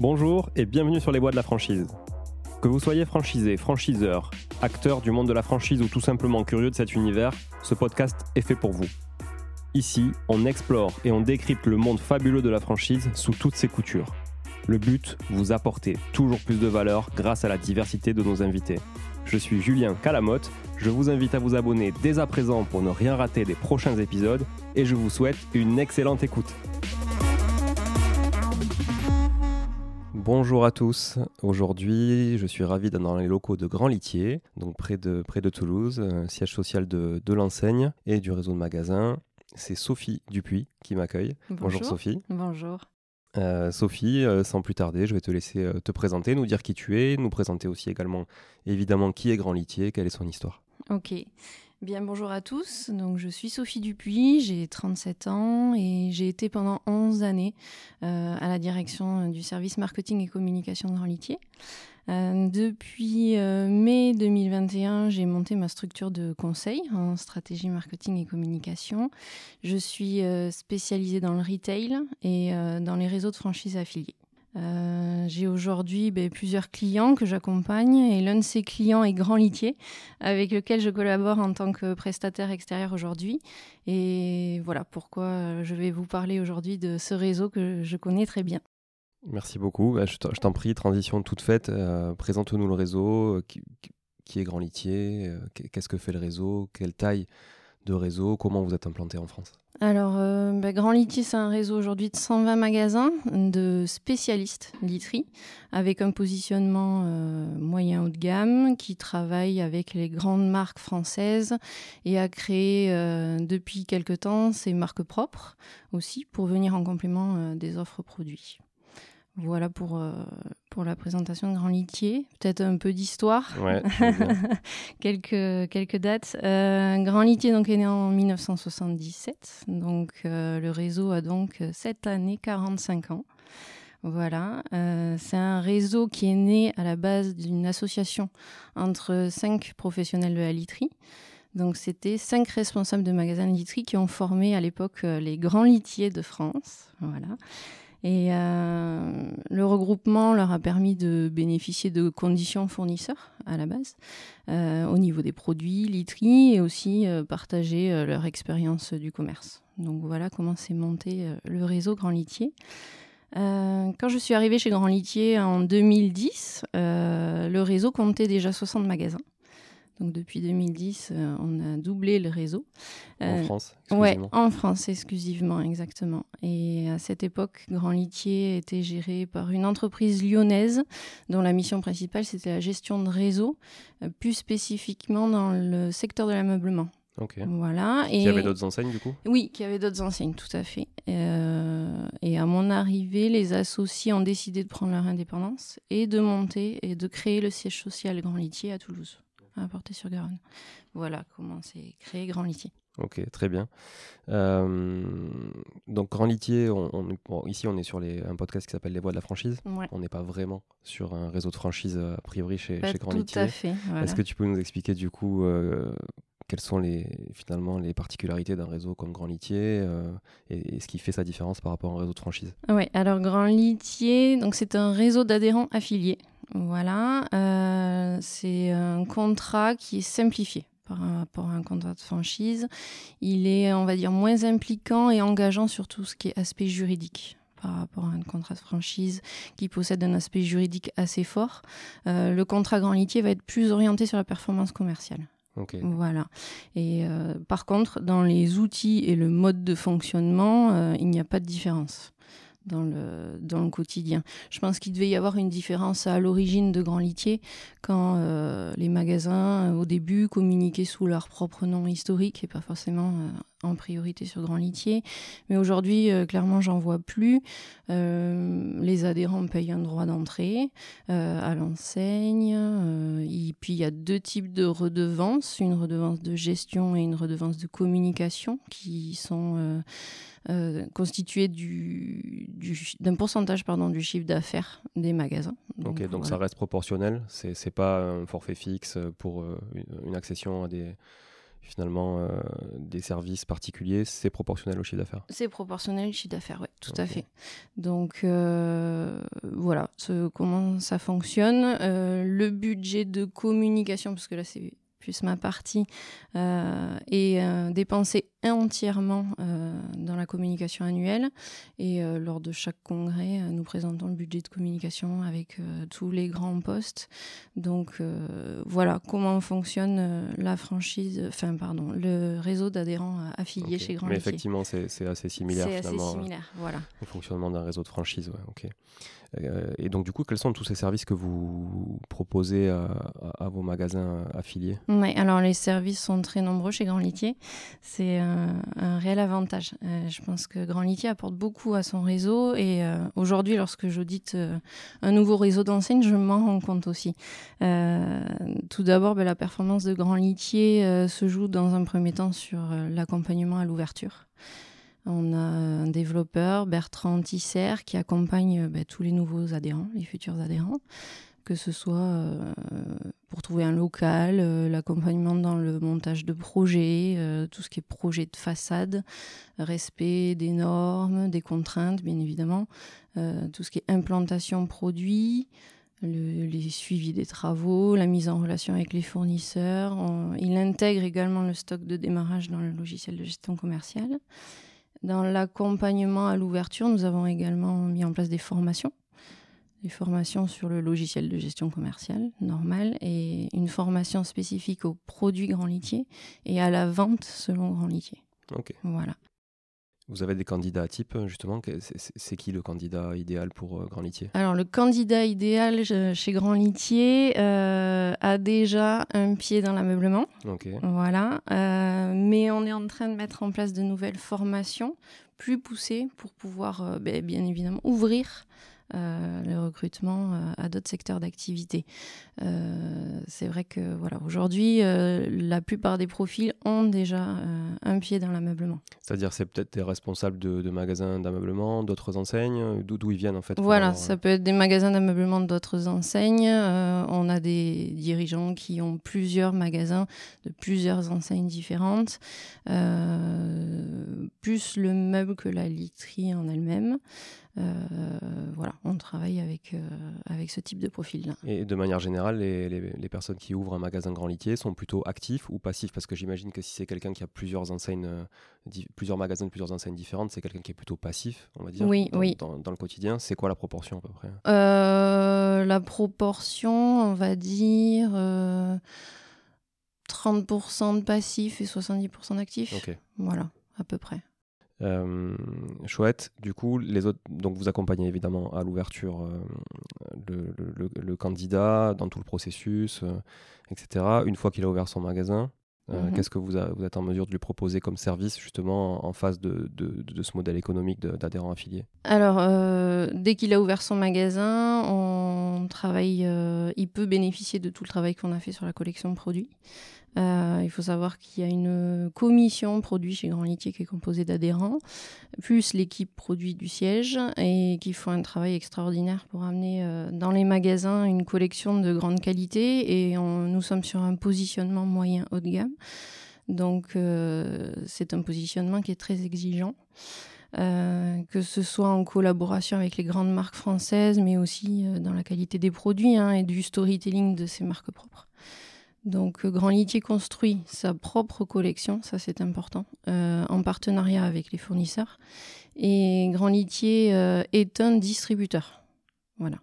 Bonjour et bienvenue sur les voies de la franchise. Que vous soyez franchisé, franchiseur, acteur du monde de la franchise ou tout simplement curieux de cet univers, ce podcast est fait pour vous. Ici, on explore et on décrypte le monde fabuleux de la franchise sous toutes ses coutures. Le but, vous apporter toujours plus de valeur grâce à la diversité de nos invités. Je suis Julien Calamotte, je vous invite à vous abonner dès à présent pour ne rien rater des prochains épisodes et je vous souhaite une excellente écoute. Bonjour à tous. Aujourd'hui, je suis ravi d'être dans les locaux de Grand Litier, donc près de, près de Toulouse, euh, siège social de, de l'enseigne et du réseau de magasins. C'est Sophie Dupuis qui m'accueille. Bonjour. Sophie. Bonjour. Euh, Sophie, euh, sans plus tarder, je vais te laisser euh, te présenter, nous dire qui tu es, nous présenter aussi également évidemment qui est Grand Litier, quelle est son histoire. Ok. Bien, bonjour à tous. Donc, je suis Sophie Dupuis, j'ai 37 ans et j'ai été pendant 11 années à la direction du service marketing et communication de Grand Litier. Euh, depuis euh, mai 2021, j'ai monté ma structure de conseil en stratégie marketing et communication. Je suis euh, spécialisée dans le retail et dans les réseaux de franchise affiliés. j'ai aujourd'hui ben, plusieurs clients que j'accompagne et l'un de ces clients est Grand Litier, avec lequel je collabore en tant que prestataire extérieur aujourd'hui. Et voilà pourquoi je vais vous parler aujourd'hui de ce réseau que je connais très bien. Merci beaucoup. Bah, je t'en prie, transition toute faite. Euh, présente-nous le réseau. Euh, qui, est Grand Litier euh, Qu'est-ce que fait le réseau Quelle taille de réseau Comment vous êtes implanté en France? Alors, bah, Grand Litier, c'est un réseau aujourd'hui de 120 magasins de spécialistes literie, avec un positionnement moyen haut de gamme, qui travaille avec les grandes marques françaises et a créé depuis quelque temps ses marques propres aussi, pour venir en complément des offres produits. Voilà pour, euh, pour la présentation de Grand Litier. Peut-être un peu d'histoire. quelques, quelques dates. Euh, Grand Litier donc, est né en 1977. Donc, euh, le réseau a donc cette année 45 ans. Voilà, c'est un réseau qui est né à la base d'une association entre cinq professionnels de la literie. Donc c'était cinq responsables de magasins de literie qui ont formé à l'époque les grands litiers de France. Voilà. Et euh, le regroupement leur a permis de bénéficier de conditions fournisseurs à la base, euh, au niveau des produits, literie, et aussi euh, partager leur expérience du commerce. Donc voilà comment s'est monté le réseau Grand Litier. quand je suis arrivée chez Grand Litier en 2010, le réseau comptait déjà 60 magasins. Donc depuis 2010, euh, on a doublé le réseau. en euh, France exclusivement. Ouais, en France exclusivement, exactement. Et à cette époque, Grand Litier était géré par une entreprise lyonnaise dont la mission principale c'était la gestion de réseau, euh, plus spécifiquement dans le secteur de l'ameublement. Ok. Voilà. Et... Qui avait d'autres enseignes du coup? Oui, qui avait d'autres enseignes, tout à fait. et à mon arrivée, les associés ont décidé de prendre leur indépendance et de monter et de créer le siège social Grand Litier à Toulouse à Porter-sur-Garonne. Voilà comment c'est créé Grand Litier. Ok, très bien. Euh, donc Grand Litier, on, ici on est sur les, un podcast qui s'appelle Les Voix de la franchise. On n'est pas vraiment sur un réseau de franchise euh, a priori chez, chez Grand tout Litier. À fait. Est-ce que tu peux nous expliquer du coup euh, quelles sont les, finalement les particularités d'un réseau comme Grand Litier et, et, ce qui fait sa différence par rapport à un réseau de franchise Oui, alors Grand Litier, donc c'est un réseau d'adhérents affiliés. Voilà, euh, c'est un contrat qui est simplifié par rapport à un contrat de franchise. Il est, on va dire, moins impliquant et engageant sur tout ce qui est aspect juridique par rapport à un contrat de franchise qui possède un aspect juridique assez fort. Euh, le contrat grand litier va être plus orienté sur la performance commerciale. Voilà. Et euh, par contre, dans les outils et le mode de fonctionnement, il n'y a pas de différence dans le, dans le quotidien. Je pense qu'il devait y avoir une différence à l'origine de Grand Litier, quand euh, les magasins, au début, communiquaient sous leur propre nom historique et pas forcément euh, en priorité sur Grand Litier. Mais aujourd'hui, euh, clairement, j'en vois plus. les adhérents payent un droit d'entrée à l'enseigne. et puis, il y a deux types de redevances, une redevance de gestion et une redevance de communication qui sont euh, constitué du, d'un pourcentage pardon, du chiffre d'affaires des magasins. Donc, ok, donc ça reste proportionnel, c'est, pas un forfait fixe pour euh, une, accession à des finalement des services particuliers, c'est proportionnel au chiffre d'affaires C'est proportionnel au chiffre d'affaires, oui, tout à fait. Donc voilà, ce, comment ça fonctionne. le budget de communication, parce que là c'est plus ma partie, euh, est euh, dépensée entièrement euh, dans la communication annuelle. Et lors de chaque congrès, nous présentons le budget de communication avec tous les grands postes. Donc voilà comment fonctionne la franchise, enfin pardon, le réseau d'adhérents affiliés chez Grand Mais effectivement, c'est assez similaire. C'est assez similaire, voilà. Au fonctionnement d'un réseau de franchise, ouais, ok. Euh, et donc, du coup, quels sont tous ces services que vous proposez à, vos magasins affiliés? Alors les services sont très nombreux chez Grand Litier. C'est un, réel avantage. Euh, je pense que Grand Litier apporte beaucoup à son réseau et euh, aujourd'hui, lorsque j'audite un nouveau réseau d'enseignes, je m'en rends compte aussi. tout d'abord, ben, la performance de Grand Litier se joue dans un premier temps sur l'accompagnement à l'ouverture. On a un développeur, Bertrand Tisser, qui accompagne euh, bah, tous les nouveaux adhérents, les futurs adhérents, que ce soit euh, pour trouver un local, euh, l'accompagnement dans le montage de projets, tout ce qui est projet de façade, respect des normes, des contraintes, bien évidemment, tout ce qui est implantation produit. Le, les suivis des travaux, la mise en relation avec les fournisseurs. il intègre également le stock de démarrage dans le logiciel de gestion commerciale. Dans l'accompagnement à l'ouverture, nous avons également mis en place des formations. Des formations sur le logiciel de gestion commerciale normal et une formation spécifique aux produits Grand Litier et à la vente selon Grand Litier. Ok. Voilà. Vous avez des candidats type, justement C'est qui le candidat idéal pour euh, Grand Litier? Alors, le candidat idéal chez Grand Litier euh, a déjà un pied dans l'ameublement. Ok. Voilà. Euh, mais on est en train de mettre en place de nouvelles formations plus poussées pour pouvoir, ben, bien évidemment, ouvrir euh, le recrutement euh, à d'autres secteurs d'activité. Euh, c'est vrai que voilà, aujourd'hui, la plupart des profils ont déjà un pied dans l'ameublement. C'est-à-dire, c'est peut-être des responsables de, magasins d'ameublement, d'autres enseignes, d'où ils viennent en fait Voilà, ça peut être des magasins d'ameublement d'autres enseignes. on a des dirigeants qui ont plusieurs magasins de plusieurs enseignes différentes, plus le meuble que la literie en elle-même. Euh, voilà, on travaille avec, euh, avec ce type de profil-là. Et de manière générale, les, les, personnes qui ouvrent un magasin grand litier sont plutôt actifs ou passifs? Parce que j'imagine que si c'est quelqu'un qui a plusieurs enseignes, euh, plusieurs magasins de plusieurs enseignes différentes, c'est quelqu'un qui est plutôt passif, on va dire, oui, dans, oui. Dans, le quotidien. C'est quoi la proportion à peu près? La proportion, on va dire... 30% de passifs et 70% d'actifs. Ok. Voilà, à peu près. Euh, chouette. Du coup, les autres, donc vous accompagnez évidemment à l'ouverture euh, le, candidat dans tout le processus, euh, etc. Une fois qu'il a ouvert son magasin, mhm. qu'est-ce que vous, vous, êtes en mesure de lui proposer comme service justement en, face de, de, ce modèle économique d'adhérents affiliés Alors, dès qu'il a ouvert son magasin, on travaille, il peut bénéficier de tout le travail qu'on a fait sur la collection de produits. Euh, il faut savoir qu'il y a une commission produit chez Grand Litier qui est composée d'adhérents, plus l'équipe produit du siège, et qui font un travail extraordinaire pour amener euh, dans les magasins une collection de grande qualité. Et nous sommes sur un positionnement moyen haut de gamme. Donc euh, c'est un positionnement qui est très exigeant. que ce soit en collaboration avec les grandes marques françaises, mais aussi dans la qualité des produits hein, et du storytelling de ces marques propres. Donc euh, Grand Litier construit sa propre collection, ça c'est important, euh, en partenariat avec les fournisseurs. Et Grand Litier euh, est un distributeur. Voilà.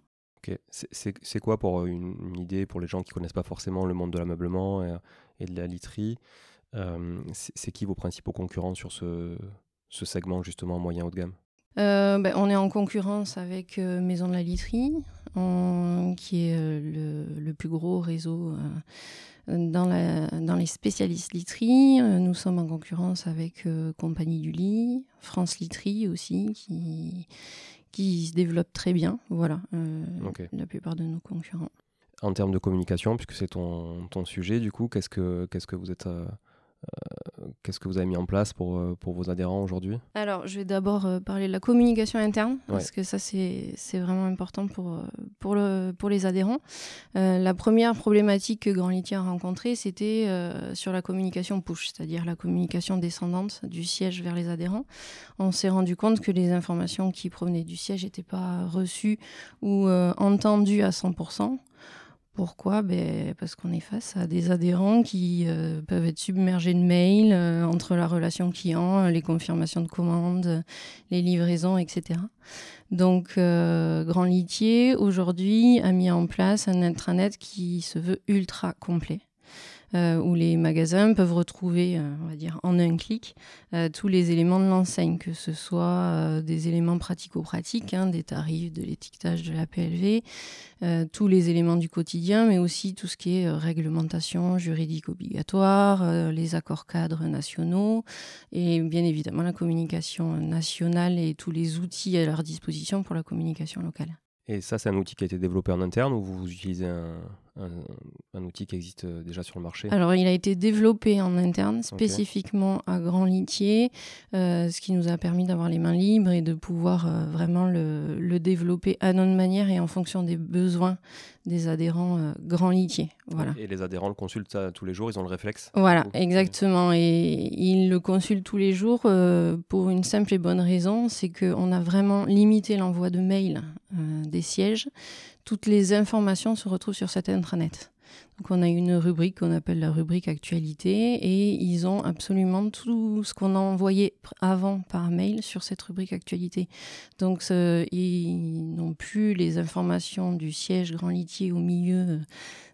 C'est quoi pour une, idée pour les gens qui connaissent pas forcément le monde de l'ameublement et, de la literie C'est qui vos principaux concurrents sur ce segment justement moyen haut de gamme? Ben, On est en concurrence avec Maison de la Literie, qui est le, le, plus gros réseau dans, la, dans les spécialistes literie, euh, nous sommes en concurrence avec euh, Compagnie du Lit, France Literie aussi, qui, qui se développe très bien. Voilà, euh, la plupart de nos concurrents. En termes de communication, puisque c'est ton, ton, sujet, du coup, qu'est-ce que, qu'est-ce que vous êtes Qu'est-ce que vous avez mis en place pour, euh, pour vos adhérents aujourd'hui? Alors, je vais d'abord euh, parler de la communication interne, parce que ça, c'est vraiment important pour, euh, pour, le, pour les adhérents. la première problématique que Grand Litier a rencontrée, c'était sur la communication push, c'est-à-dire la communication descendante du siège vers les adhérents. On s'est rendu compte que les informations qui provenaient du siège n'étaient pas reçues ou entendues à 100%. Pourquoi? Ben, Parce qu'on est face à des adhérents qui euh, peuvent être submergés de mails euh, entre la relation client, euh, les confirmations de commandes, les livraisons, etc. Donc, Grand Litier, aujourd'hui, a mis en place un intranet qui se veut ultra complet. Euh, où les magasins peuvent retrouver, euh, on va dire, en un clic, euh, tous les éléments de l'enseigne, que ce soit des éléments pratico-pratiques, hein, des tarifs, de l'étiquetage de la PLV, tous les éléments du quotidien, mais aussi tout ce qui est réglementation juridique obligatoire, les accords cadres nationaux, et bien évidemment la communication nationale et tous les outils à leur disposition pour la communication locale. Et ça, c'est un outil qui a été développé en interne ou vous utilisez un, un, outil qui existe euh, déjà sur le marché Alors, il a été développé en interne, spécifiquement à Grand Litier, euh, ce qui nous a permis d'avoir les mains libres et de pouvoir euh, vraiment le, le, développer à notre manière et en fonction des besoins des adhérents Grand Litier. Voilà. Et les adhérents le consultent tous les jours, ils ont le réflexe Voilà, exactement. Et ils le consultent tous les jours pour une simple et bonne raison, c'est qu'on a vraiment limité l'envoi de mails des sièges toutes les informations se retrouvent sur cet intranet. Donc on a une rubrique qu'on appelle la rubrique actualité et ils ont absolument tout ce qu'on a envoyé avant par mail sur cette rubrique actualité. Donc ils n'ont plus les informations du siège Grand Litier au milieu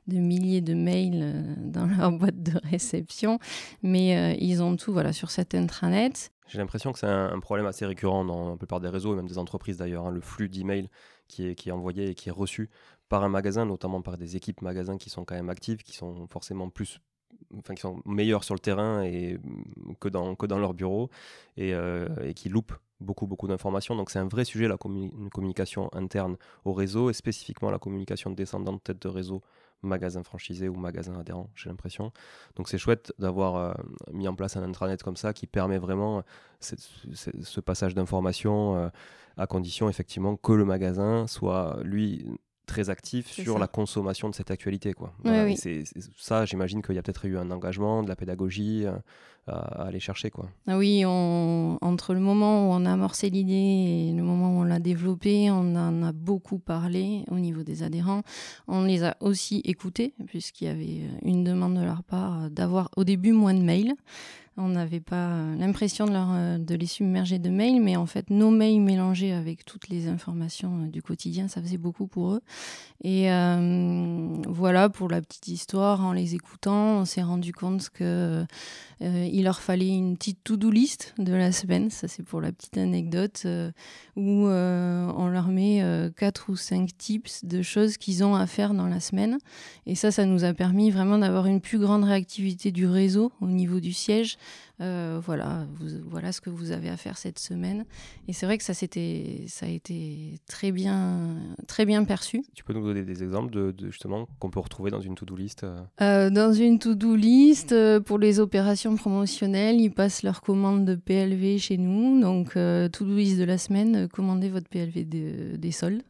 de milliers de mails euh, dans leur boîte de réception, mais euh, ils ont tout voilà sur cet intranet. J'ai l'impression que c'est un, problème assez récurrent dans la plupart des réseaux et même des entreprises d'ailleurs, hein, le flux d'emails qui est, qui est envoyé et qui est reçu par un magasin, notamment par des équipes magasins qui sont quand même actives, qui sont forcément plus enfin qui sont meilleurs sur le terrain et que dans que dans leur bureau et, euh, et qui loupent beaucoup beaucoup d'informations donc c'est un vrai sujet la communication interne au réseau et spécifiquement la communication descendante tête de réseau magasin franchisé ou magasin adhérent j'ai l'impression. Donc c'est chouette d'avoir euh, mis en place un intranet comme ça qui permet vraiment ce passage d'informations euh, à condition effectivement que le magasin soit lui très actif sur la consommation de cette actualité. Quoi. C'est, ça, j'imagine qu'il y a peut-être eu un engagement, de la pédagogie euh, à, aller chercher. Quoi. Ah oui, entre le moment où on a amorcé l'idée et le moment où on l'a développée, on en a beaucoup parlé au niveau des adhérents. On les a aussi écoutés, puisqu'il y avait une demande de leur part d'avoir au début moins de mails. On n'avait pas euh, l'impression de, euh, de les submerger de mails, mais en fait, nos mails mélangés avec toutes les informations euh, du quotidien, ça faisait beaucoup pour eux. Et voilà, pour la petite histoire, en les écoutant, on s'est rendu compte que il leur fallait une petite to-do list de la semaine. Ça, c'est pour la petite anecdote, où on leur met quatre ou cinq tips de choses qu'ils ont à faire dans la semaine. Et ça, ça nous a permis vraiment d'avoir une plus grande réactivité du réseau au niveau du siège euh, voilà, voilà ce que vous avez à faire cette semaine. Et c'est vrai que ça, c'était, ça a été très bien, très bien perçu. Tu peux nous donner des exemples de, justement qu'on peut retrouver dans une to-do list euh euh, Dans une to-do list, pour les opérations promotionnelles, ils passent leur commande de PLV chez nous. Donc, to-do list de la semaine, commandez votre PLV des soldes.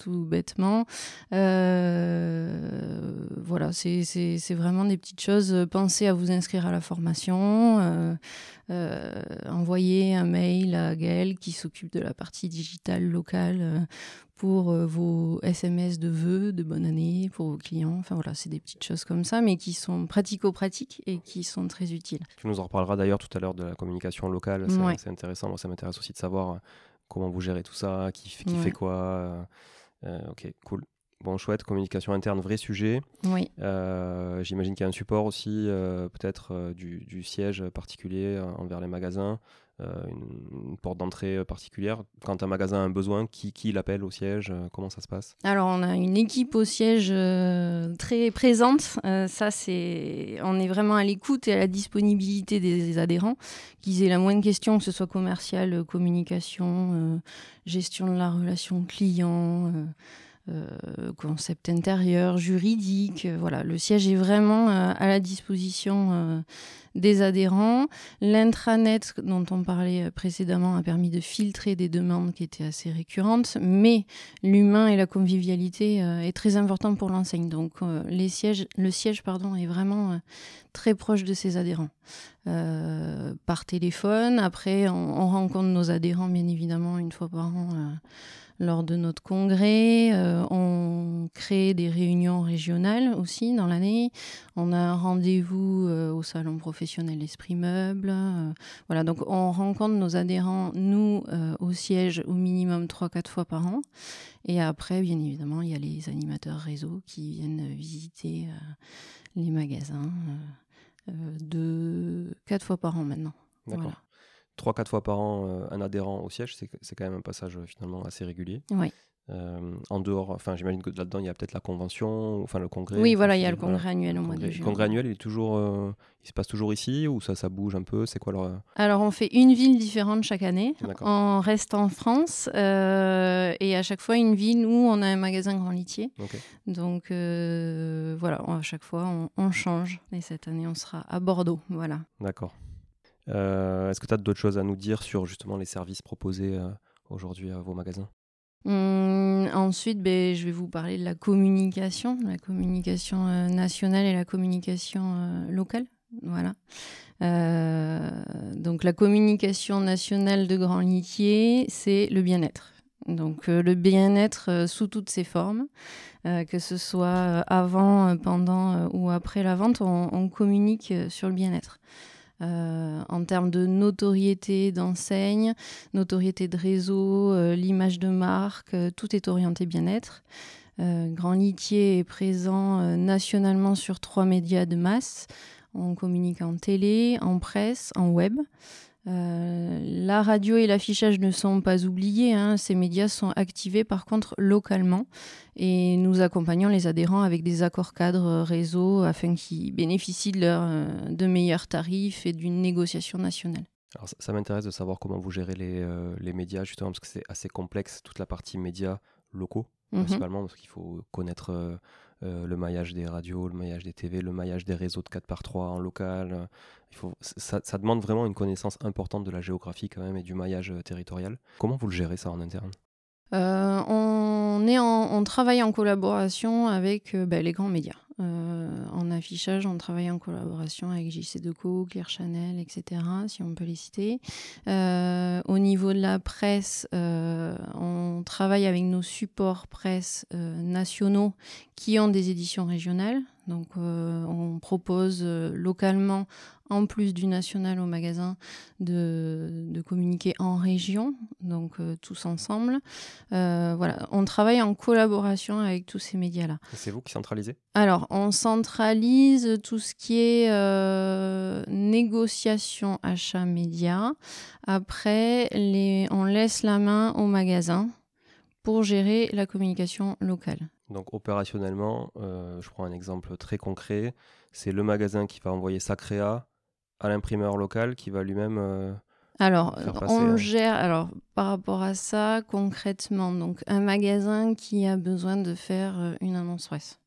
Tout bêtement. Euh, voilà, c'est vraiment des petites choses. Pensez à vous inscrire à la formation. Euh, euh, envoyez un mail à Gaël qui s'occupe de la partie digitale locale pour vos SMS de vœux, de bonne année, pour vos clients. Enfin voilà, c'est des petites choses comme ça, mais qui sont pratico-pratiques et qui sont très utiles. Tu nous en reparleras d'ailleurs tout à l'heure de la communication locale. C'est intéressant. Moi, ça m'intéresse aussi de savoir comment vous gérez tout ça, qui, qui fait quoi. Euh, euh, ok, cool. Bon, chouette, communication interne, vrai sujet. Oui. Euh, j'imagine qu'il y a un support aussi, peut-être du, du, siège particulier envers les magasins. Euh, une, porte d'entrée euh, particulière Quand un magasin a un besoin, qui, qui l'appelle au siège euh, Comment ça se passe? Alors, on a une équipe au siège très présente. ça, c'est, on est vraiment à l'écoute et à la disponibilité des, adhérents, qu'ils aient la moindre question, que ce soit commercial, communication, gestion de la relation client. Concept intérieur, juridique. voilà, le siège est vraiment à la disposition des adhérents. L'intranet dont on parlait précédemment a permis de filtrer des demandes qui étaient assez récurrentes, mais l'humain et la convivialité est très important pour l'enseigne. Donc le siège pardon, est vraiment très proche de ses adhérents. par téléphone, après on, rencontre nos adhérents bien évidemment une fois par an lors de notre congrès. Euh, on crée des réunions régionales aussi dans l'année. On a un rendez-vous euh, au salon professionnel Esprit Meuble. Euh, voilà, donc on rencontre nos adhérents, nous, au siège, au minimum 3-4 fois par an. Et après, bien évidemment, il y a les animateurs réseau qui viennent visiter les magasins de 4 fois par an maintenant. D'accord. 3-4 fois par an euh, un adhérent au siège, c'est quand même un passage euh, finalement assez régulier. Oui. Euh, en dehors, enfin, j'imagine que là-dedans, il y a peut-être la convention, enfin le congrès. Oui, voilà, il y a le congrès annuel au mois de juin. Le congrès annuel, il, est toujours, il se passe toujours ici ou ça, ça bouge un peu? C'est quoi leur... Alors, on fait une ville différente chaque année. On reste en France et à chaque fois une ville où on a un magasin Grand Litier. Donc, voilà, à chaque fois, on, on change. Et cette année, on sera à Bordeaux. Voilà. D'accord. Euh, est-ce que tu as d'autres choses à nous dire sur justement les services proposés euh, aujourd'hui à vos magasins? Hum, ensuite, ben, je vais vous parler de la communication, la communication euh, nationale et la communication locale. Voilà. donc la communication nationale de Grand Litier, c'est le bien-être. Donc le bien-être sous toutes ses formes, que ce soit avant, pendant ou après la vente, on communique sur le bien-être. Euh, en termes de notoriété d'enseigne, notoriété de réseau, euh, l'image de marque, euh, tout est orienté bien-être. Grand Litier est présent nationalement sur trois médias de masse. On communique en télé, en presse, en web. Euh, la radio et l'affichage ne sont pas oubliés. Hein. Ces médias sont activés par contre localement et nous accompagnons les adhérents avec des accords cadres réseau afin qu'ils bénéficient de, euh, de meilleurs tarifs et d'une négociation nationale. Alors ça, m'intéresse de savoir comment vous gérez les, euh, les médias justement parce que c'est assez complexe toute la partie médias locaux mhm. principalement parce qu'il faut connaître euh, le maillage des radios, le maillage des TV, le maillage des réseaux de 4 par 3 en local. Euh, il faut, ça, demande vraiment une connaissance importante de la géographie quand même et du maillage euh, territorial. Comment vous le gérez ça en interne? On, est on travaille en collaboration avec ben, les grands médias. en affichage, on travaille en collaboration avec JC Deco, Claire Chanel, etc., si on peut les citer. au niveau de la presse, on travaille avec nos supports presse nationaux qui ont des éditions régionales. Donc euh, on propose euh, localement, en plus du national au magasin, de, communiquer en région, donc euh, tous ensemble. voilà, on travaille en collaboration avec tous ces médias-là. C'est vous qui centralisez? Alors, on centralise tout ce qui est négociation achat média. Après, les, on laisse la main au magasin pour gérer la communication locale. Donc opérationnellement, euh, je prends un exemple très concret, c'est le magasin qui va envoyer sa créa à l'imprimeur local qui va lui-même... Euh, alors, on gère, alors par rapport à ça, concrètement, donc un magasin qui a besoin de faire euh, une annonce presse.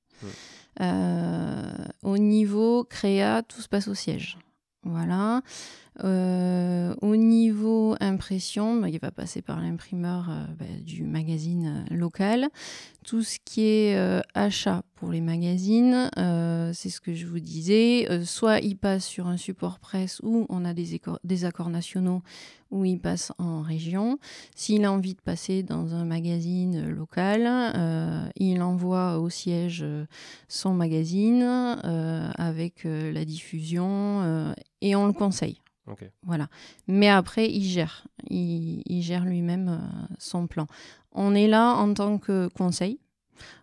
au niveau créa, tout se passe au siège. Voilà. Euh, au niveau impression, bah, il va passer par l'imprimeur euh, bah, du magazine euh, local. Tout ce qui est achat pour les magazines, c'est ce que je vous disais. soit il passe sur un support presse où on a des, accords nationaux, où il passe en région. S'il a envie de passer dans un magazine local, il envoie au siège son magazine avec la diffusion et on le conseille. Voilà. Mais après, il gère. Il, gère lui-même euh, son plan. On est là en tant que conseil.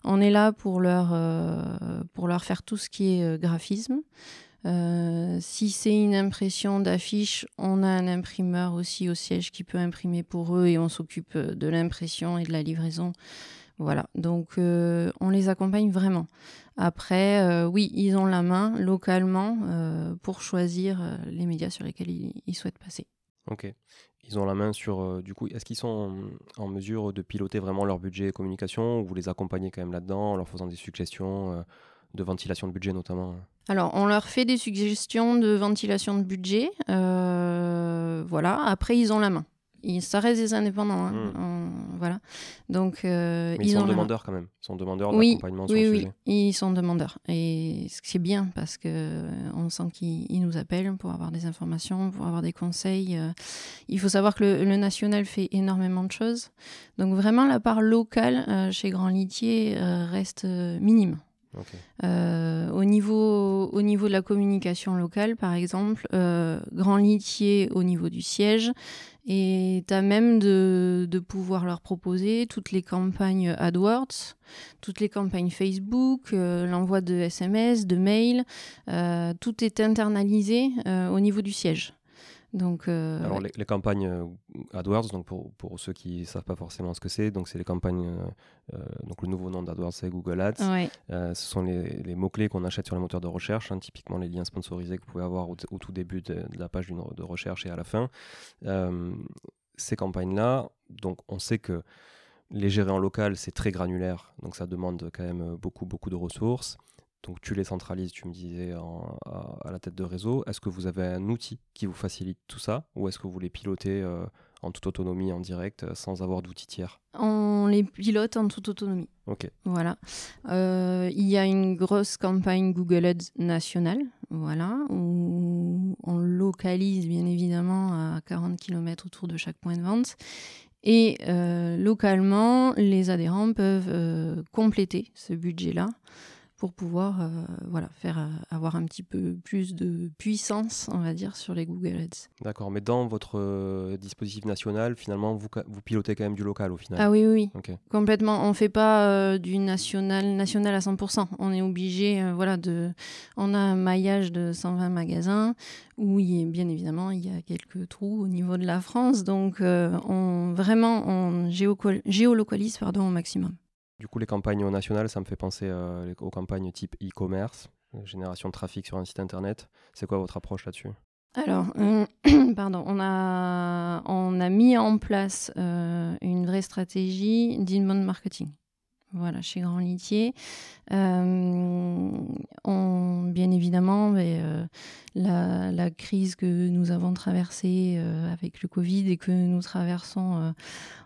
On est là pour leur, euh, pour leur faire tout ce qui est euh, graphisme. si c'est une impression d'affiche, on a un imprimeur aussi au siège qui peut imprimer pour eux et on s'occupe de l'impression et de la livraison. Voilà, donc on les accompagne vraiment. Après, euh, oui, ils ont la main localement euh, pour choisir euh, les médias sur lesquels ils, souhaitent passer. Ok. Ils ont la main sur. du coup, est-ce qu'ils sont en, mesure de piloter vraiment leur budget communication ou vous les accompagnez quand même là-dedans en leur faisant des suggestions de ventilation de budget notamment alors, on leur fait des suggestions de ventilation de budget. voilà. Après, ils ont la main ça reste des indépendants. Hein. Hmm. voilà. Donc, euh, ils, sont demandeurs quand même. Ils sont demandeurs oui, d'accompagnement oui, oui, ils sont demandeurs. Et c'est bien parce que euh, on sent qu'ils nous appellent pour avoir des informations, pour avoir des conseils. Euh. Il faut savoir que le, national fait énormément de choses. Donc vraiment, la part locale chez Grand Litier reste minime. Au, niveau, au niveau de la communication locale, par exemple, Grand Litier au niveau du siège, et as même de, de, pouvoir leur proposer toutes les campagnes AdWords, toutes les campagnes Facebook, euh, l'envoi de SMS, de mails. Euh, tout est internalisé euh, au niveau du siège. Donc, euh, Alors, les, campagnes euh, AdWords, donc pour, pour ceux qui ne savent pas forcément ce que c'est, donc c'est les campagnes, euh, donc le nouveau nom d'AdWords, c'est Google Ads. ce sont les, les mots-clés qu'on achète sur les moteurs de recherche, hein, typiquement les liens sponsorisés que vous pouvez avoir au, tout début de, la page de recherche et à la fin. ces campagnes-là, donc on sait que les gérer en local, c'est très granulaire, donc ça demande quand même beaucoup, beaucoup de ressources. Donc tu les centralises, tu me disais, à, la tête de réseau. Est-ce que vous avez un outil qui vous facilite tout ça ou est-ce que vous les pilotez euh, en toute autonomie, en direct, euh, sans avoir d'outils tiers? On les pilote en toute autonomie. Ok. Voilà. Euh, il y a une grosse campagne Google Ads nationale, voilà, où on localise bien évidemment à 40 km autour de chaque point de vente. Et localement, les adhérents peuvent compléter ce budget-là pour pouvoir euh, voilà, faire euh, avoir un petit peu plus de puissance, on va dire, sur les Google Ads. D'accord, mais dans votre euh, dispositif national, finalement, vous, vous pilotez quand même du local au final Ah oui, oui, complètement. On ne fait pas du national, national à 100%. On est obligé, voilà, de... On a un maillage de 120 magasins où, il bien évidemment, il y a quelques trous au niveau de la France. Donc, on, vraiment, on géolocalise pardon, au maximum. Du coup, les campagnes nationales, ça me fait penser euh, aux campagnes type e-commerce, euh, génération de trafic sur un site internet. C'est quoi votre approche là-dessus? Alors, pardon, on a, on a mis en place euh, une vraie stratégie d'inbound marketing. Chez Grand Litier. on, bien évidemment, mais, la, crise que nous avons traversée avec le Covid et que nous traversons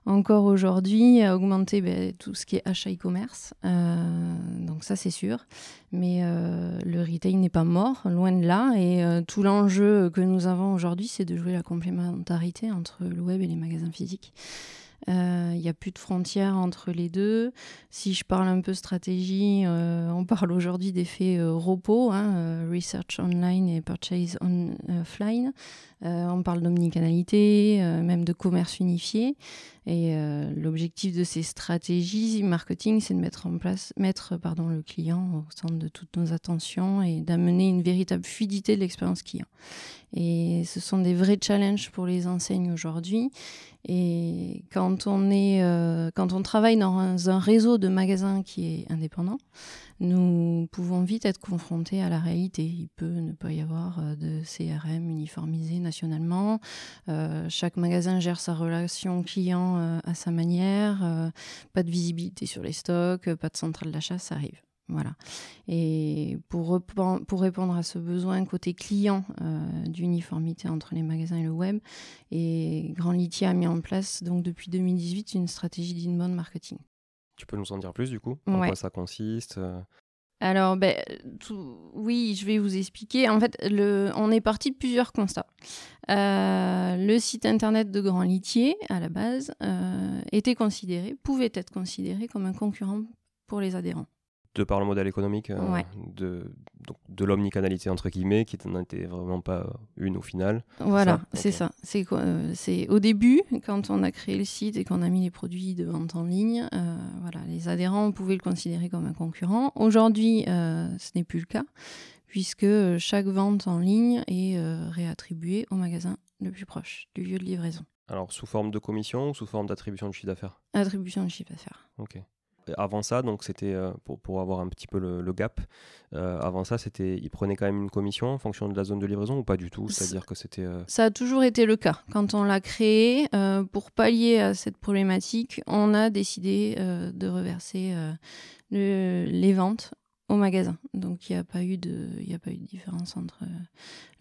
encore aujourd'hui a augmenté ben, tout ce qui est achat e-commerce. Euh, donc ça, c'est sûr. Mais euh, le retail n'est pas mort, loin de là. Et euh, tout l'enjeu que nous avons aujourd'hui, c'est de jouer la complémentarité entre le web et les magasins physiques. Il n'y a plus de frontières entre les deux. Si je parle un peu stratégie, on parle aujourd'hui d'effet ROPO, hein, Research Online et Purchase Offline. on parle d'omnicanalité, même de commerce unifié. Et euh, l'objectif de ces stratégies marketing, c'est de mettre en place, mettre pardon, le client au centre de toutes nos attentions et d'amener une véritable fluidité de l'expérience client. Et ce sont des vrais challenges pour les enseignes aujourd'hui. Et quand on, est, euh, quand on travaille dans un, réseau de magasins qui est indépendant, nous pouvons vite être confrontés à la réalité. Il peut ne pas y avoir euh, de CRM uniformisé nationalement. Euh, chaque magasin gère sa relation client à sa manière. pas de visibilité sur les stocks, pas de centrale d'achat, ça arrive. Voilà. Et pour, répondre à ce besoin côté client euh, d'uniformité entre les magasins et le web, et Grand Litier a mis en place donc depuis 2018 une stratégie d'inbound marketing. Tu peux nous en dire plus du coup? En quoi ça consiste euh? alors, ben, oui, je vais vous expliquer. En fait, le, on est parti de plusieurs constats. Euh, le site internet de Grand Litier, à la base, était considéré, pouvait être considéré comme un concurrent pour les adhérents de par le modèle économique euh, de, de l'omnicanalité entre guillemets, qui n'était vraiment pas une au final. Voilà, c'est ça. C'est euh, c'est au début, quand on a créé le site et qu'on a mis les produits de vente en ligne, euh, voilà, les adhérents pouvaient le considérer comme un concurrent. Aujourd'hui, ce n'est plus le cas, puisque chaque vente en ligne est réattribuée au magasin le plus proche du lieu de livraison. Alors, sous forme de commission ou sous forme d'attribution de chiffre d'affaires? Attribution de chiffre d'affaires. Ok avant ça, donc c'était euh, pour, pour, avoir un petit peu le, gap. Euh, avant ça, c'était, ils prenaient quand même une commission en fonction de la zone de livraison ou pas du tout? C'est-à-dire que c'était. Euh, ça a toujours été le cas. Quand on l'a créé, pour pallier à cette problématique, on a décidé de reverser les ventes au magasin. Donc il n'y a, pas eu de, a pas eu de différence entre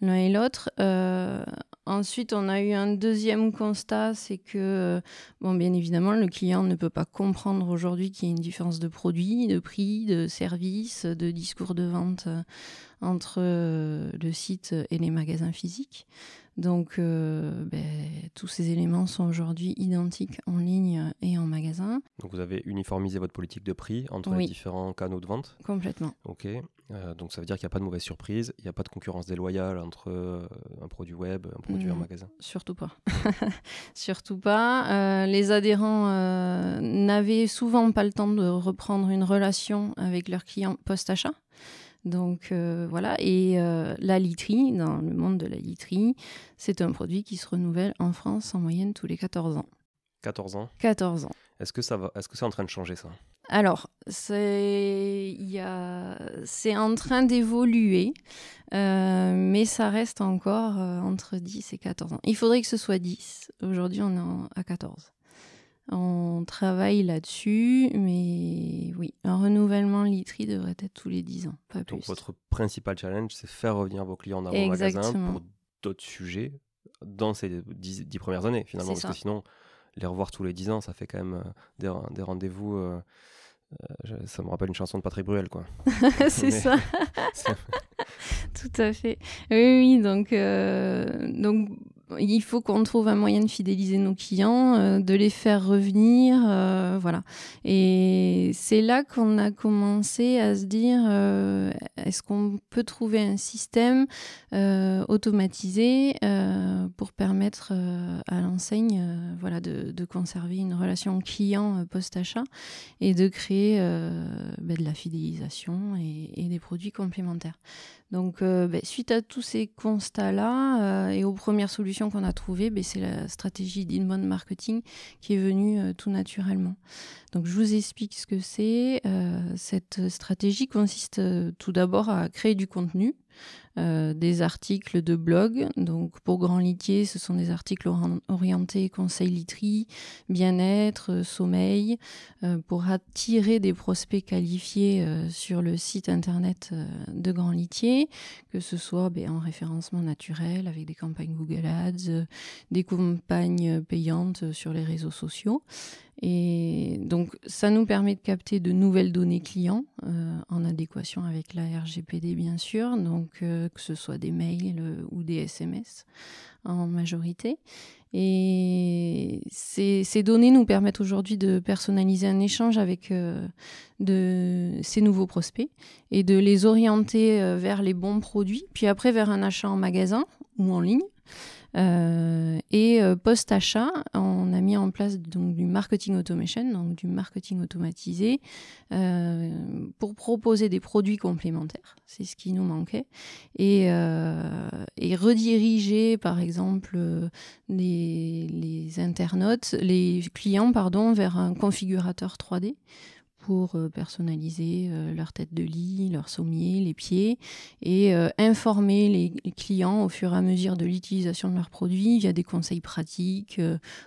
l'un et l'autre. Ensuite, on a eu un deuxième constat, c'est que, bon, bien évidemment, le client ne peut pas comprendre aujourd'hui qu'il y a une différence de produit, de prix, de service, de discours de vente entre le site et les magasins physiques. Donc, euh, ben, tous ces éléments sont aujourd'hui identiques en ligne et en magasin. Donc, vous avez uniformisé votre politique de prix entre les différents canaux de vente Complètement. Ok. Euh, donc, ça veut dire qu'il n'y a pas de mauvaise surprise, il n'y a pas de concurrence déloyale entre euh, un produit web un produit en magasin Surtout pas. surtout pas. les adhérents n'avaient souvent pas le temps de reprendre une relation avec leurs clients post-achat. Donc euh, voilà, et euh, la literie, dans le monde de la literie, c'est un produit qui se renouvelle en France en moyenne tous les 14 ans. 14 ans? 14 ans. Est-ce que ça va Est-ce que c'est en train de changer ça? Alors, c'est a... en train d'évoluer, euh, mais ça reste encore entre 10 et 14 ans. Il faudrait que ce soit 10. Aujourd'hui, on est à 14. On travaille là-dessus, mais oui, un renouvellement literie devrait être tous les 10 ans, pas Donc votre principal challenge, c'est faire revenir vos clients dans vos magasins pour d'autres sujets dans ces 10, premières années, finalement. Parce que sinon, les revoir tous les 10 ans, ça fait quand même euh, des, rendez-vous... Euh, euh, ça me rappelle une chanson de Patrick Bruel, quoi. c'est ça. Tout à fait. Oui, oui, donc, donc il faut qu'on trouve un moyen de fidéliser nos clients, euh, de les faire revenir, euh, voilà. Et c'est là qu'on a commencé à se dire euh, est-ce qu'on peut trouver un système automatisé pour permettre à l'enseigne, voilà, de, conserver une relation client post-achat et de créer ben, de la fidélisation et des produits complémentaires. Donc, euh, ben, suite à tous ces constats-là euh, et aux premières solutions qu'on a trouvées, ben, c'est la stratégie d'inbound marketing qui est venue euh, tout naturellement. Donc, je vous explique ce que c'est. cette stratégie consiste tout d'abord à créer du contenu euh, des articles de blog. Donc pour Grand Litier, ce sont des articles orientés conseil literie, bien-être, euh, sommeil, euh, pour attirer des prospects qualifiés sur le site internet de Grand Litier, que ce soit ben, en référencement naturel avec des campagnes Google Ads, des campagnes payantes sur les réseaux sociaux. Et donc, ça nous permet de capter de nouvelles données clients en adéquation avec la RGPD, bien sûr, donc que ce soit des mails euh, ou des SMS en majorité. Et ces, données nous permettent aujourd'hui de personnaliser un échange avec de ces nouveaux prospects et de les orienter vers les bons produits, puis après vers un achat en magasin ou en ligne. Euh, et euh, post-achat, on a mis en place donc, du marketing automation, donc du marketing automatisé, euh, pour proposer des produits complémentaires. C'est ce qui nous manquait. Et, rediriger, par exemple, les, les internautes, les clients, pardon, vers un configurateur 3D pour euh, personnaliser euh, leur tête de lit, leur sommier, les pieds et euh, informer les, clients au fur et à mesure de l'utilisation de leurs produits via des conseils pratiques,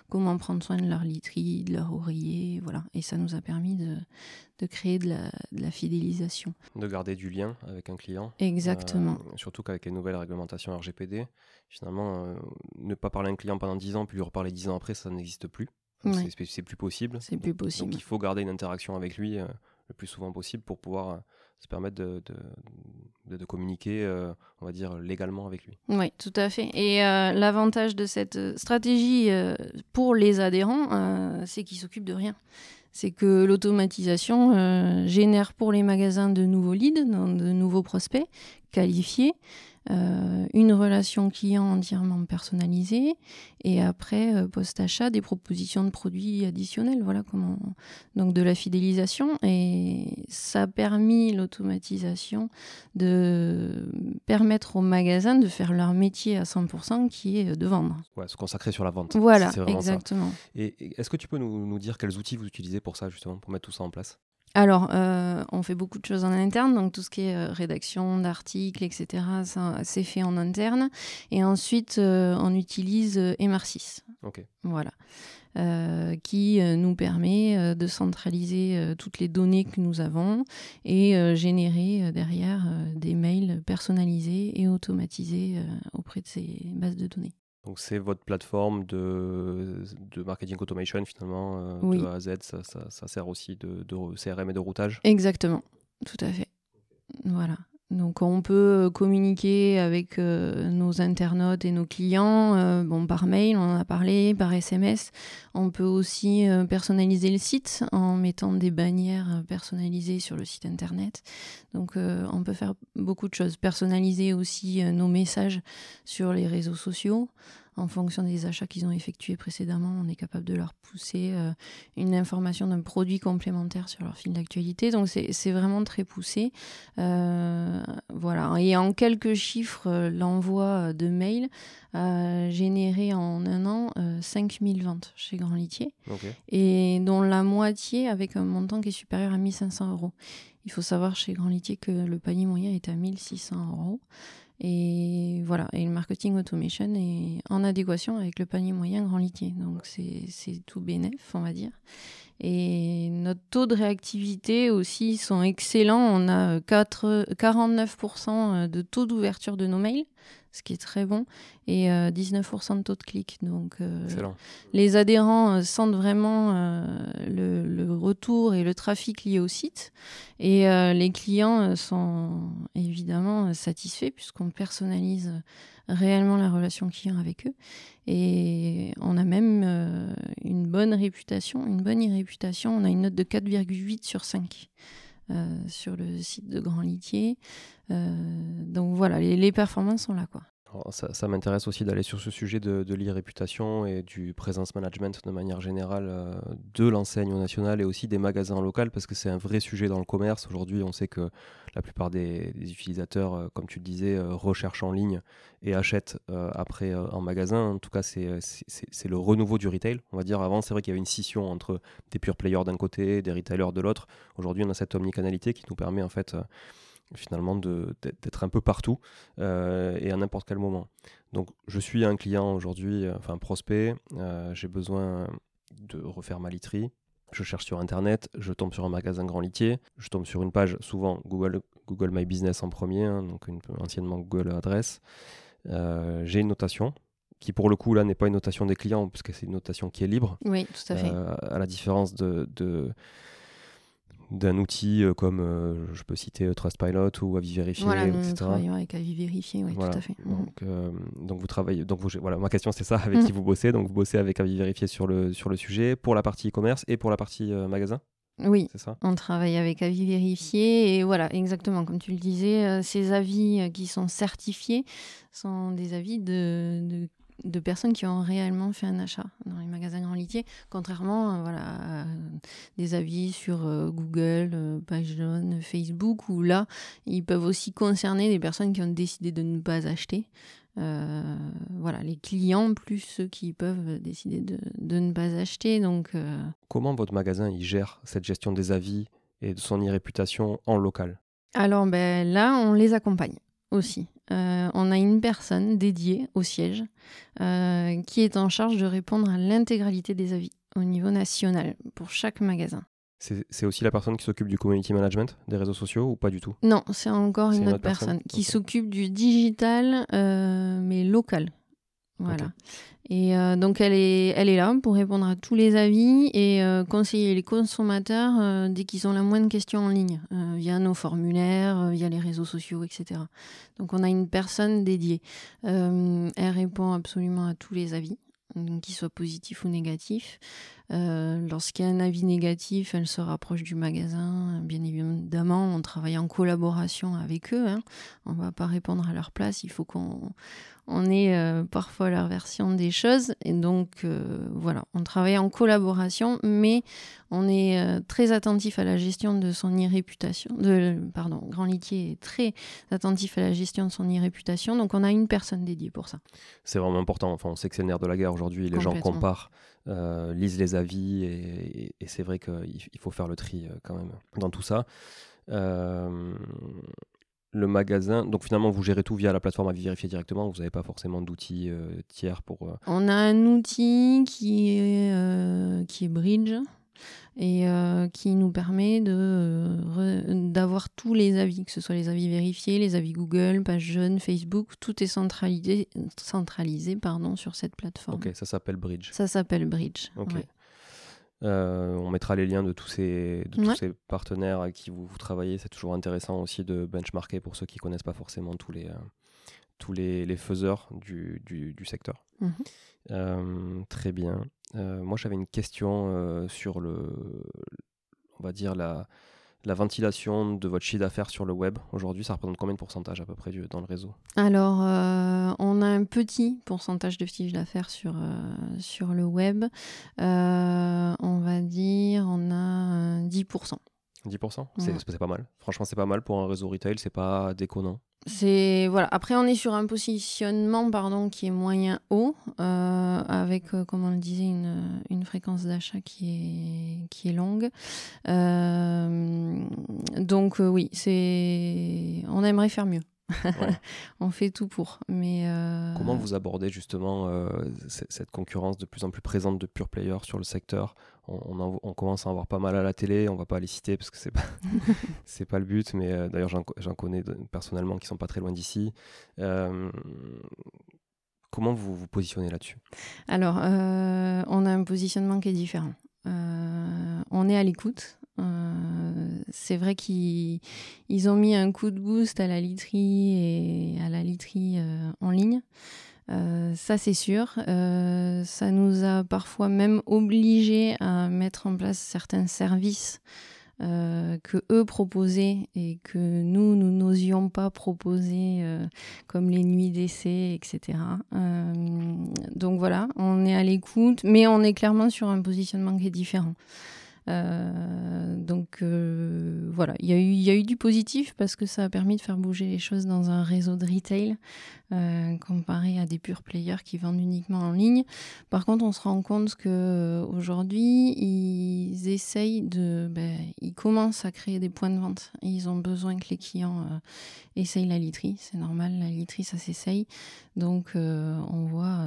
comment prendre soin de leur literie, de leur oreiller, voilà. Et ça nous a permis de, de créer de la, de la, fidélisation. De garder du lien avec un client. Exactement. surtout qu'avec les nouvelles réglementations RGPD, finalement, ne pas parler à un client pendant 10 ans, puis lui reparler 10 ans après, ça n'existe plus. C'est plus possible. C'est plus possible. Donc il faut garder une interaction avec lui euh, le plus souvent possible pour pouvoir euh, se permettre de, de, de, communiquer, euh, on va dire, légalement avec lui. Oui, tout à fait. Et l'avantage de cette stratégie pour les adhérents, c'est qu'ils s'occupent de rien. C'est que l'automatisation génère pour les magasins de nouveaux leads, de nouveaux prospects qualifiés euh, une relation client entièrement personnalisée et après euh, post-achat des propositions de produits additionnels voilà comment donc de la fidélisation. Et ça a permis l'automatisation de permettre aux magasins de faire leur métier à 100% qui est de vendre. Ouais, se consacrer sur la vente. Voilà exactement. Et est-ce que tu peux nous, nous dire quels outils vous utilisez pour ça justement pour mettre tout ça en place? Alors, euh, on fait beaucoup de choses en interne, donc tout ce qui est euh, rédaction d'articles, etc., ça, c'est fait en interne. Et ensuite, euh, on utilise MR6. Voilà. qui nous permet de centraliser toutes les données que nous avons et générer derrière des mails personnalisés et automatisés auprès de ces bases de données. Donc c'est votre plateforme de, de marketing automation finalement, euh, de A à Z, ça, ça, ça sert aussi de, de, CRM et de routage? Exactement, tout à fait. Voilà. Donc on peut communiquer avec euh, nos internautes et nos clients euh, par mail, on en a parlé, par SMS. On peut aussi personnaliser le site en mettant des bannières personnalisées sur le site internet. Donc on peut faire beaucoup de choses. Personnaliser aussi nos messages sur les réseaux sociaux en fonction des achats qu'ils ont effectués précédemment, on est capable de leur pousser euh, une information d'un produit complémentaire sur leur fil d'actualité. Donc c'est vraiment très poussé. Euh, voilà. Et en quelques chiffres, euh, l'envoi de mails a généré en un an 5000 ventes chez Grand Litier. Et dont la moitié avec un montant qui est supérieur à 1500 euros. Il faut savoir chez Grand Litier que le panier moyen est à 1600 euros. Et voilà, et le marketing automation est en adéquation avec le panier moyen grand litier. Donc c'est tout bénéf, on va dire. Et notre taux de réactivité aussi sont excellents. On a 4, 49% de taux d'ouverture de nos mails ce qui est très bon, et 19% euh, de taux de clic. Donc, euh, les adhérents euh, sentent vraiment le, retour et le trafic lié au site, et les clients sont évidemment satisfaits puisqu'on personnalise réellement la relation client avec eux. Et on a même une bonne réputation, une bonne réputation. On a une note de 4,8 sur 5. Sur le site de Grand Litier. donc voilà, les, performances sont là. Quoi ça, m'intéresse aussi d'aller sur ce sujet de, de l'e-réputation et du presence management de manière générale euh, de l'enseigne nationale et aussi des magasins locaux parce que c'est un vrai sujet dans le commerce. Aujourd'hui, on sait que la plupart des, utilisateurs, euh, comme tu le disais, euh, recherchent en ligne et achètent après en magasin. En tout cas, c'est le renouveau du retail. On va dire avant, c'est vrai qu'il y avait une scission entre des pure players d'un côté, des retailers de l'autre. Aujourd'hui, on a cette omnicanalité qui nous permet en fait finalement d'être un peu partout euh, et à n'importe quel moment. Donc je suis un client aujourd'hui, euh, enfin un prospect, euh, j'ai besoin de refaire ma literie. Je cherche sur internet, je tombe sur un magasin grand litier, je tombe sur une page, souvent Google, Google My Business en premier, hein, donc une, anciennement Google Adresse. j'ai une notation, qui pour le coup là n'est pas une notation des clients parce que c'est une notation qui est libre. Oui, tout à fait. à la différence de, d'un outil euh, comme, euh, je peux citer euh, Trustpilot ou Avis Vérifié, voilà, etc. Nous travaillons avec Avis Vérifié, oui, tout à fait. Mhm. Donc, donc vous travaillez, donc vous, voilà, ma question c'est ça, avec mhm. qui vous bossez, donc vous bossez avec Avis Vérifié sur le, sur le sujet, pour la partie e-commerce et pour la partie magasin? Oui, ça? On travaille avec avis vérifié et voilà, exactement comme tu le disais, ces avis qui sont certifiés sont des avis de, de de personnes qui ont réellement fait un achat dans les magasins Grand Litier, contrairement euh, voilà, à des avis sur euh, Google, euh, page jaune, Facebook, où là, ils peuvent aussi concerner des personnes qui ont décidé de ne pas acheter. voilà, les clients plus ceux qui peuvent décider de, de ne pas acheter. Donc, Comment votre magasin il gère cette gestion des avis et de son e-réputation en local? Alors ben, là, on les accompagne aussi. Euh, on a une personne dédiée au siège euh, qui est en charge de répondre à l'intégralité des avis au niveau national pour chaque magasin. C'est aussi la personne qui s'occupe du community management des réseaux sociaux ou pas du tout? Non, c'est encore une, autre, personne, qui s'occupe du digital euh, mais local. Voilà. Et euh, donc elle est, elle est là pour répondre à tous les avis et euh, conseiller les consommateurs euh, dès qu'ils ont la moindre question en ligne, via nos formulaires, via les réseaux sociaux, etc. Donc on a une personne dédiée. elle répond absolument à tous les avis, qu'ils soient positifs ou négatifs. Lorsqu'il y a un avis négatif, elle se rapproche du magasin. Bien évidemment, on travaille en collaboration avec eux. Hein. On ne va pas répondre à leur place. Il faut qu'on on est euh, parfois leur version des choses. Et donc, euh, voilà, on travaille en collaboration, mais on est euh, très attentif à la gestion de son e-réputation. De, pardon, Grand Litier est très attentif à la gestion de son e-réputation. Donc, on a une personne dédiée pour ça. C'est vraiment important. Enfin, on sait que c'est le nerf de la guerre aujourd'hui. Les gens comparent lisent les avis et, c'est vrai qu'il faut faire le tri quand même dans tout ça. le magasin, donc finalement vous gérez tout via la plateforme à vérifier directement, vous n'avez pas forcément d'outils tiers pour... On a un outil qui qui est Bridge, et euh, qui nous permet euh, d'avoir tous les avis, que ce soit les avis vérifiés, les avis Google, page jeune, Facebook, tout est centralisé, centralisé pardon, sur cette plateforme. Ok, ça s'appelle Bridge. Ça s'appelle Bridge. Euh, on mettra les liens de tous ces, de tous ces partenaires avec qui vous, travaillez. C'est toujours intéressant aussi de benchmarker pour ceux qui ne connaissent pas forcément tous les, tous les, les faiseurs du, du, du secteur. Mhm. très bien. Euh, moi, j'avais une question euh, sur le, on va dire la, la ventilation de votre chiffre d'affaires sur le web aujourd'hui, ça représente combien de pourcentage à peu près dans le réseau? Alors, euh, on a un petit pourcentage de chiffre d'affaires sur, sur le web. on va dire, on a 10%. 10% C'est pas mal. Franchement, c'est pas mal pour un réseau retail, c'est pas déconnant. C'est voilà. Après, on est sur un positionnement pardon qui est moyen haut, euh, avec euh, comme on le disait une, une fréquence d'achat qui est qui est longue. Euh, donc oui, c'est on aimerait faire mieux. on fait tout pour. Mais comment vous abordez justement cette concurrence de plus en plus présente de pure players sur le secteur? On, commence à en voir pas mal à la télé, on va pas les citer parce que c'est pas, c'est pas le but, mais euh, d'ailleurs j'en, connais personnellement qui sont pas très loin d'ici. Euh, comment vous vous positionnez là-dessus? Alors, euh, on a un positionnement qui est différent. on est à l'écoute. C'est vrai qu'ils ont mis un coup de boost à la literie et à la literie en ligne. Euh, ça, c'est sûr. Euh, ça nous a parfois même obligés à mettre en place certains services euh, que eux proposaient et que nous, nous n'osions pas proposer, comme les nuits d'essai, etc. donc voilà, on est à l'écoute, mais on est clairement sur un positionnement qui est différent. Euh, donc euh, voilà, il y, a eu, du positif parce que ça a permis de faire bouger les choses dans un réseau de retail euh, comparé à des purs players qui vendent uniquement en ligne. Par contre, on se rend compte que aujourd'hui, ils essayent de, ben, ils commencent à créer des points de vente. ils ont besoin que les clients essayent la literie. C'est normal, la literie, ça s'essaye. Donc, on voit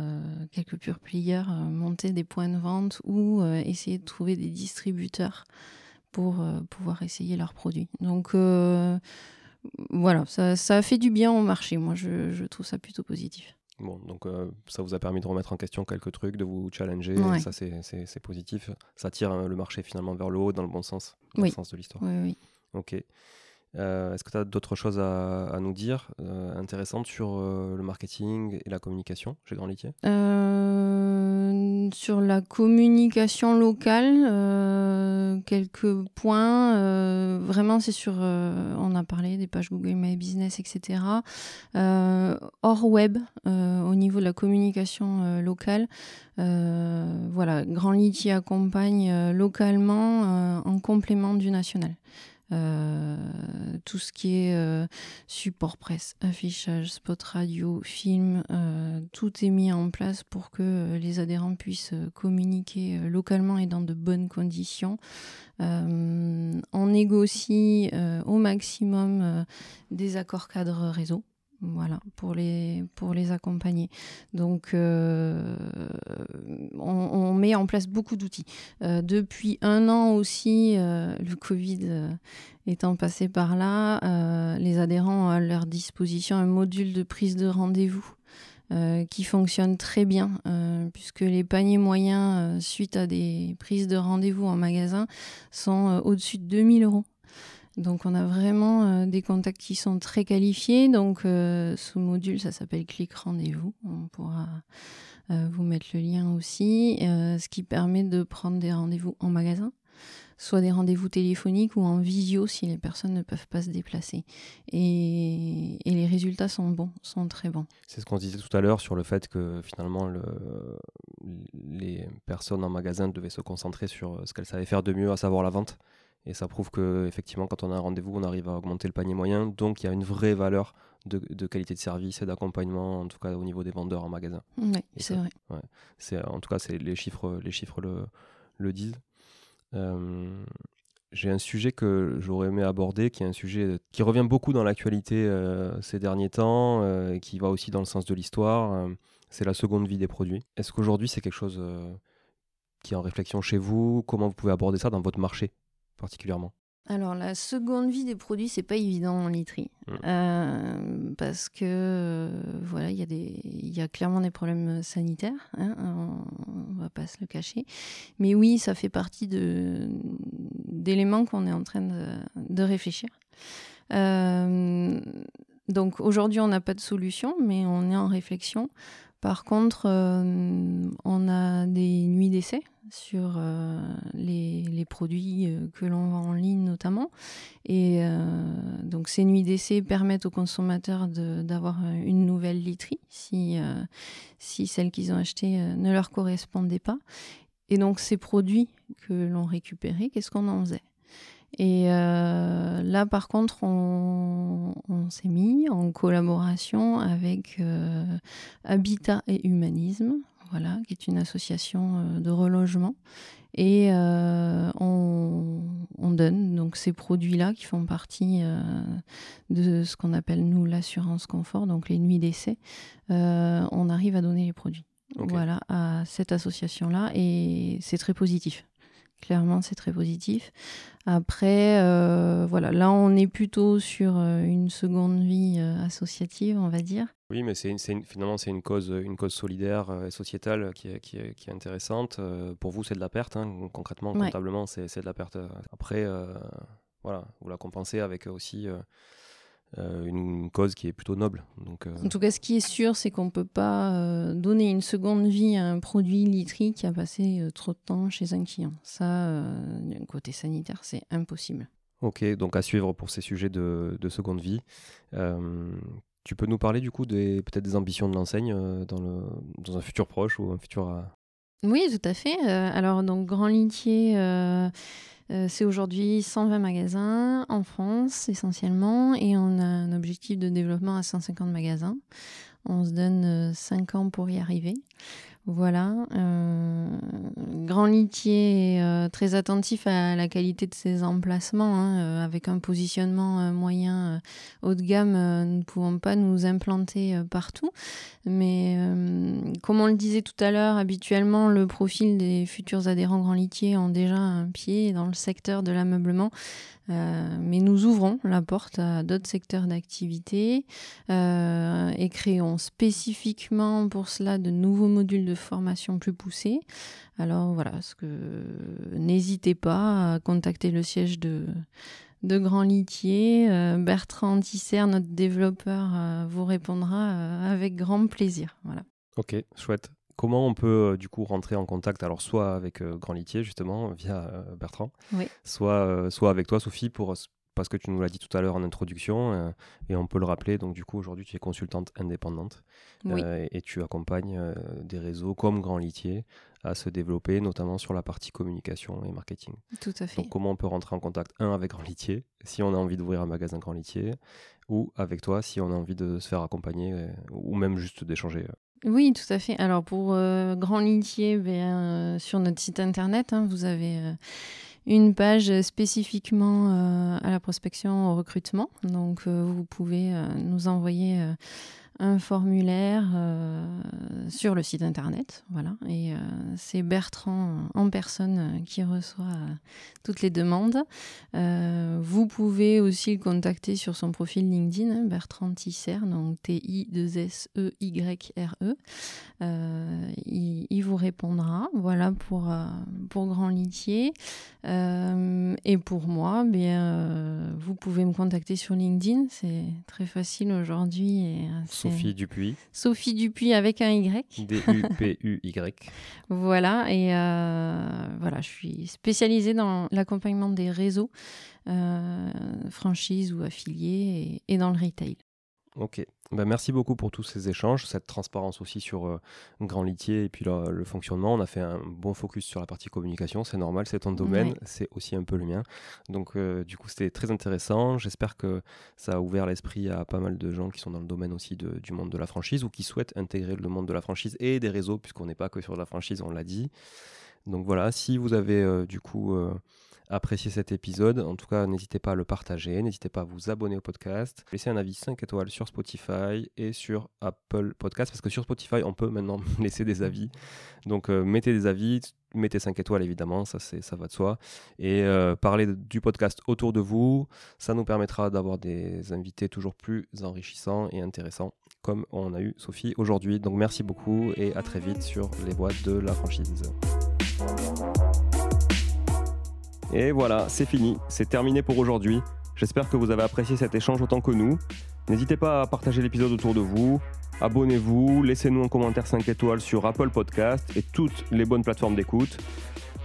quelques purs players monter des points de vente ou essayer de trouver des distributeurs pour euh, pouvoir essayer leurs produits. Donc euh, voilà, ça, ça, a fait du bien au marché. Moi, je, je trouve ça plutôt positif. Bon, donc euh, ça vous a permis de remettre en question quelques trucs, de vous challenger, ça c'est positif. Ça tire le marché finalement vers le haut dans le bon sens, dans le sens de l'histoire. Oui, oui. Ok. Est-ce que tu as d'autres choses à, nous dire intéressantes sur le marketing et la communication chez Grand Litier? Sur la communication locale, euh, quelques points. Euh, vraiment, c'est sur. Euh, on a parlé des pages Google My Business, etc. hors web, au niveau de la communication locale. voilà, Grand Litier accompagne localement en complément du national. Euh, tout ce qui est euh, support presse, affichage, spot radio, film, euh, tout est mis en place pour que les adhérents puissent communiquer localement et dans de bonnes conditions. on négocie au maximum des accords cadres réseau voilà, pour les, pour les accompagner. Donc, on, en place beaucoup d'outils. Euh, depuis un an aussi, euh, le Covid étant passé par là, les adhérents ont à leur disposition un module de prise de rendez-vous. qui fonctionne très bien, puisque les paniers moyens suite à des prises de rendez-vous en magasin sont au-dessus de 2000 euros. Donc on a vraiment euh, des contacts qui sont très qualifiés. Donc euh, ce module, ça s'appelle Clic Rendez-vous. On pourra euh, vous mettre le lien aussi, ce qui permet de prendre des rendez-vous en magasin, soit des rendez-vous téléphoniques ou en visio si les personnes ne peuvent pas se déplacer. Et, les résultats sont bons, sont très bons. C'est ce qu'on disait tout à l'heure sur le fait que finalement le, les personnes en magasin devaient se concentrer sur ce qu'elles savaient faire de mieux, à savoir la vente Et ça prouve que effectivement, quand on a un rendez-vous, on arrive à augmenter le panier moyen. Donc il y a une vraie valeur de, de qualité de service et d'accompagnement, en tout cas au niveau des vendeurs en magasin. Oui, c'est vrai. Ouais. C'est, en tout cas, c'est, les chiffres, les chiffres le, le disent. Euh, j'ai un sujet que j'aurais aimé aborder, qui est un sujet qui revient beaucoup dans l'actualité euh, ces derniers temps, euh, et qui va aussi dans le sens de l'histoire. c'est la seconde vie des produits. Est-ce qu'aujourd'hui c'est quelque chose qui est en réflexion chez vous? Comment vous pouvez aborder ça dans votre marché particulièrement? Alors la seconde vie des produits, c'est pas évident en literie mmh. euh, parce que euh, voilà, il y a des, il y a clairement des problèmes sanitaires, hein, on, va pas se le cacher. Mais oui, ça fait partie de d'éléments qu'on est en train de, de réfléchir. Euh, donc aujourd'hui, on n'a pas de solution, mais on est en réflexion. Par contre, on a des nuits d'essai sur euh, les, produits euh, que l'on vend en ligne notamment. Et euh, donc ces nuits d'essai permettent aux consommateurs d'avoir une nouvelle literie si, si celle qu'ils ont achetée ne leur correspondait pas. Et donc ces produits que l'on récupérait, qu'est-ce qu'on en faisait? Et là, par contre, on, on s'est mis en collaboration avec Habitat et Humanisme, voilà, qui est une association euh, de relogement. Et euh, on, donne donc ces produits-là qui font partie euh, de ce qu'on appelle nous l'assurance confort, donc les nuits d'essai. on arrive à donner les produits. Voilà, à cette association-là et c'est très positif. Clairement, c'est très positif. Après, euh, voilà, là, on est plutôt sur euh, une seconde vie euh, associative, on va dire. Oui, mais c'est finalement, c'est une cause, une cause solidaire et sociétale qui est, qui est, qui est intéressante. pour vous, c'est de la perte. Hein. Concrètement, comptablement, c'est de la perte. Après, voilà, vous la compensez avec aussi euh, une cause qui est plutôt noble. Donc, euh, En tout cas, ce qui est sûr, c'est qu'on ne peut pas euh, donner une seconde vie à un produit literie qui a passé trop de temps chez un client. Ça, d'un côté sanitaire, c'est impossible. Ok, donc à suivre pour ces sujets de, de seconde vie. tu peux nous parler du coup des peut-être des ambitions de l'enseigne dans, le, dans un futur proche ou un futur Oui, tout à fait. alors donc Grand Litier euh, c'est aujourd'hui 120 magasins en France essentiellement et on a un objectif de développement à 150 magasins. On se donne 5 euh, ans pour y arriver. Voilà. Euh, grand litier euh, très attentif à la qualité de ses emplacements, hein, euh, avec un positionnement moyen haut de gamme. nous ne pouvons pas nous implanter partout. Mais comme on le disait tout à l'heure, habituellement, le profil des futurs adhérents grand litier ont déjà un pied dans le secteur de l'ameublement. Euh, mais nous ouvrons la porte à d'autres secteurs d'activité euh, et créons spécifiquement pour cela de nouveaux modules de formation plus poussés. Alors voilà, n'hésitez pas à contacter le siège de, de Grand Litier. Euh, Bertrand Tisser, notre développeur, vous répondra avec grand plaisir. Voilà. Ok, chouette. Comment on peut euh, du coup rentrer en contact Alors soit avec euh, Grand Litier justement via euh, Bertrand, soit, soit avec toi Sophie pour parce que tu nous l'as dit tout à l'heure en introduction, et on peut le rappeler, donc du coup aujourd'hui tu es consultante indépendante et, tu accompagnes des réseaux comme Grand Litier à se développer, notamment sur la partie communication et marketing. Tout à fait. Donc comment on peut rentrer en contact, un, avec Grand Litier, si on a envie d'ouvrir un magasin Grand Litier, ou avec toi si on a envie de se faire accompagner, ou même juste d'échanger oui, tout à fait. Alors pour euh, Grand Litier, ben, euh, sur notre site internet, hein, vous avez euh, une page spécifiquement à la prospection au recrutement. Donc vous pouvez nous envoyer un formulaire euh, sur le site internet. Voilà. Et euh, c'est Bertrand en personne euh, qui reçoit toutes les demandes. vous pouvez aussi le contacter sur son profil LinkedIn, hein, Bertrand Tisser, donc T-I-2-S-E-Y-R-E. E. Il, vous répondra. Voilà pour, pour Grand Litier. et pour moi, bien, vous pouvez me contacter sur LinkedIn. C'est très facile aujourd'hui. Sophie Dupuis. Sophie Dupuis avec un Y. D-U-P-U-Y. voilà, et euh, voilà, je suis spécialisée dans l'accompagnement des réseaux, euh, franchises ou affiliés, et, dans le retail. Ok. Ben, merci beaucoup pour tous ces échanges, cette transparence aussi sur euh, Grand Litier et puis le, le, fonctionnement. On a fait un bon focus sur la partie communication, c'est normal, c'est ton domaine, Ouais. c'est aussi un peu le mien. Donc euh, du coup c'était très intéressant. J'espère que ça a ouvert l'esprit à pas mal de gens qui sont dans le domaine aussi de- du monde de la franchise ou qui souhaitent intégrer le monde de la franchise et des réseaux puisqu'on n'est pas que sur la franchise, on l'a dit. Donc voilà, si vous avez euh, du coup apprécié cet épisode, en tout cas n'hésitez pas à le partager, n'hésitez pas à vous abonner au podcast, laissez un avis 5 étoiles sur Spotify et sur Apple Podcast parce que sur Spotify on peut maintenant laisser des avis. Donc euh, mettez des avis, mettez 5 étoiles évidemment, ça, ça va de soi. Et euh, parlez du podcast autour de vous, ça nous permettra d'avoir des invités toujours plus enrichissants et intéressants comme on a eu Sophie aujourd'hui. Donc merci beaucoup et à très vite sur les boîtes de la franchise. Et voilà, c'est fini, c'est terminé pour aujourd'hui. J'espère que vous avez apprécié cet échange autant que nous. N'hésitez pas à partager l'épisode autour de vous, abonnez-vous, laissez-nous un commentaire 5 étoiles sur Apple Podcast et toutes les bonnes plateformes d'écoute.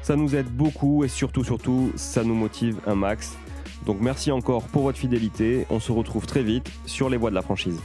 Ça nous aide beaucoup et surtout, surtout, ça nous motive un max. Donc merci encore pour votre fidélité. On se retrouve très vite sur les voies de la franchise.